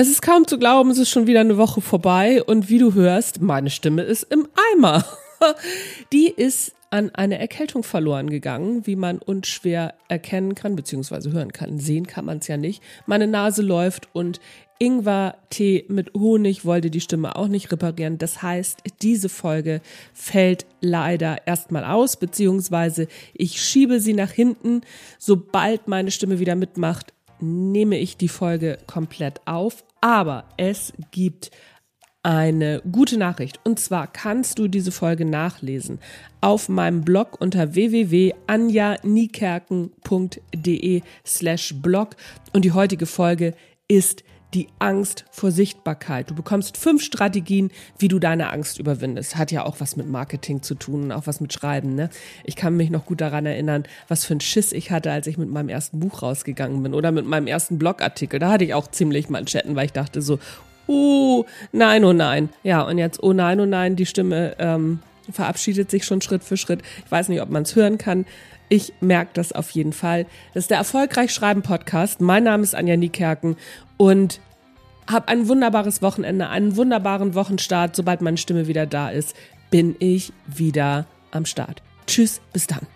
Es ist kaum zu glauben, es ist schon wieder eine Woche vorbei und wie du hörst, meine Stimme ist im Eimer. Die ist an eine Erkältung verloren gegangen, wie man unschwer erkennen kann, beziehungsweise hören kann. Sehen kann man es ja nicht. Meine Nase läuft und Ingwer-Tee mit Honig wollte die Stimme auch nicht reparieren. Das heißt, diese Folge fällt leider erstmal aus, beziehungsweise ich schiebe sie nach hinten. Sobald meine Stimme wieder mitmacht, nehme ich die Folge komplett auf. Aber es gibt eine gute Nachricht. Und zwar kannst du diese Folge nachlesen auf meinem Blog unter www.anjanikerken.de slash blog. Und die heutige Folge ist die Angst vor Sichtbarkeit. Du bekommst fünf Strategien, wie du deine Angst überwindest. Hat ja auch was mit Marketing zu tun, auch was mit Schreiben. Ne? Ich kann mich noch gut daran erinnern, was für ein Schiss ich hatte, als ich mit meinem ersten Buch rausgegangen bin oder mit meinem ersten Blogartikel. Da hatte ich auch ziemlich Manschetten, weil ich dachte so, uh, nein, oh nein. Ja, und jetzt, oh nein, oh nein, die Stimme ähm, verabschiedet sich schon Schritt für Schritt. Ich weiß nicht, ob man es hören kann. Ich merke das auf jeden Fall. Das ist der Erfolgreich Schreiben Podcast. Mein Name ist Anja Niekerken und habe ein wunderbares Wochenende, einen wunderbaren Wochenstart. Sobald meine Stimme wieder da ist, bin ich wieder am Start. Tschüss, bis dann.